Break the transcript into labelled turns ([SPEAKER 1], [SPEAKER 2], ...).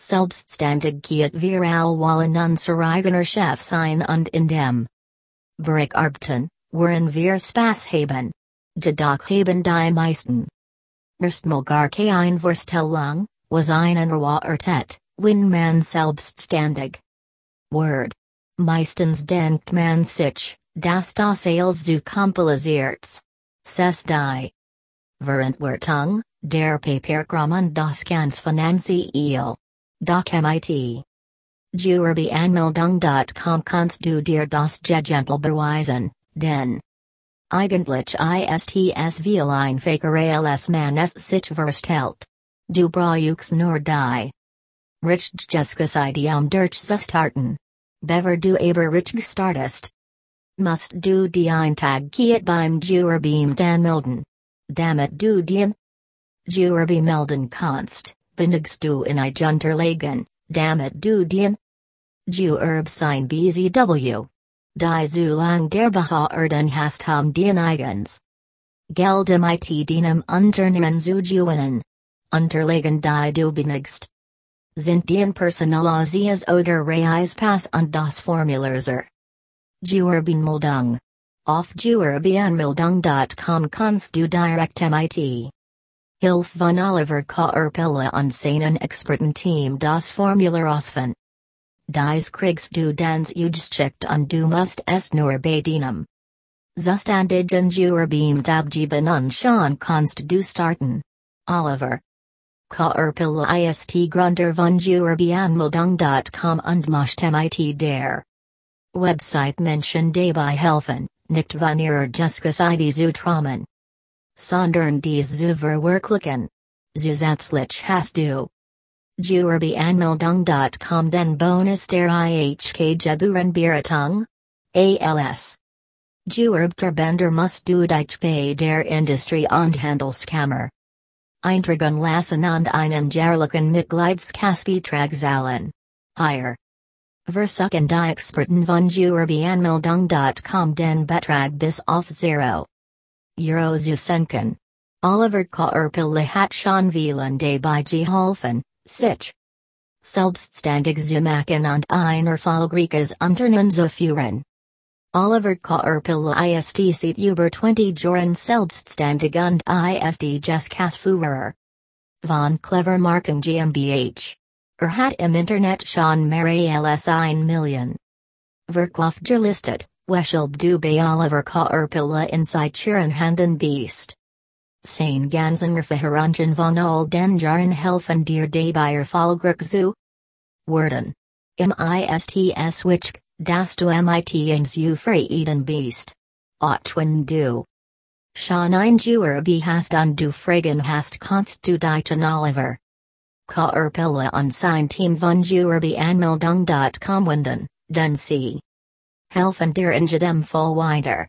[SPEAKER 1] Selbstständig wir alle unser eigener Chef sein und in dem Bereich arbeiten, worin wir Spaß haben. Jedoch haben die meisten. Erstmal gar keine Vorstellung, was einen Erwartet, wenn man selbstständig. Word. Meistens denkt man sich, dass das alles zu kompliziert. Ses die. Verantwortung, der Paperkram und das ganz Finanziell. Doc MIT. Gewerbeanmeldung.com kannst du dir das Gentle beweisen, denn Eigentlich ISTS viel Faker als man es sich verstellt. Du brauchst nur die. Richtiges Idiom durch zu starten. Bever du aber richtig startest. Must du die Eintag kiet beim Juerbeam dan melden. Damit du dien. Juerbe melden kannst, benigst du in I junterlegen, damit du dien. Juerb sein BZW. Die Zulang der Behaarden hast haben den Eigens. Geldem it dienem Unternehmen zu gewinnen. Unterlegen die du benigst. Sind den Personalisias oder Reis Pass und das Formulaser. Juerbeanmeldung. Auf gewerbeanmeldung.com kannst du direkt mit. Hilf von Oliver Kaerpilla und seinen Experten Team das Formular ausfinden. Dies kriegst du dans Ujschickt und du musst es nur bedienen. Zustandigen Juerbeam abgeben und schon kannst du starten. Oliver. Kaerpilla ist Gründer von Gewerbeanmeldung.com und möchte mit der Website Menschen dabei helfen, nicht von ihrer Justus ID zu. Sondern dies zu verwirklichen. Zusätzlich hast du Gewerbeanmeldung.com den Bonus der IHK Geburen Beratung? ALS. Juerbverbänder muss du dich bei der Industrie und Handelskammer. Eintragen lassen und einen jährlichen Mitgliedskassbetrag zahlen. Higher. Versuchen die Experten von Gewerbeanmeldung.com den Betrag bis auf Zero. Euro zu senken. Oliver Kaerpilla hat schon vielen dabei geholfen, sich selbstständig zu machen und ein erfolgreiches Unternehmen zu führen. Oliver Kaerpilla ist seit über 20 Jahren selbstständig und ist Geschäftsführer. Von Clever Marken GmbH. Er hat im Internet schon mehr als ein Million. Verkauf gelistet, weshalb du bei Oliver Kaerpilla in Sichuren Handen beast. Sein ganzen Verfahren von all den Jahren helfen dir dabei erfolgreich zu werden. Im ISTS which, das du mit ins Eden beast. Auch wenn du schon ein Juerbe hast und du fragen hast kannst du er an Oliver. Kaerpilla und sein Team von Gewerbeanmeldung.com wenden, denn sie helfen dir in jedem Fall weiter.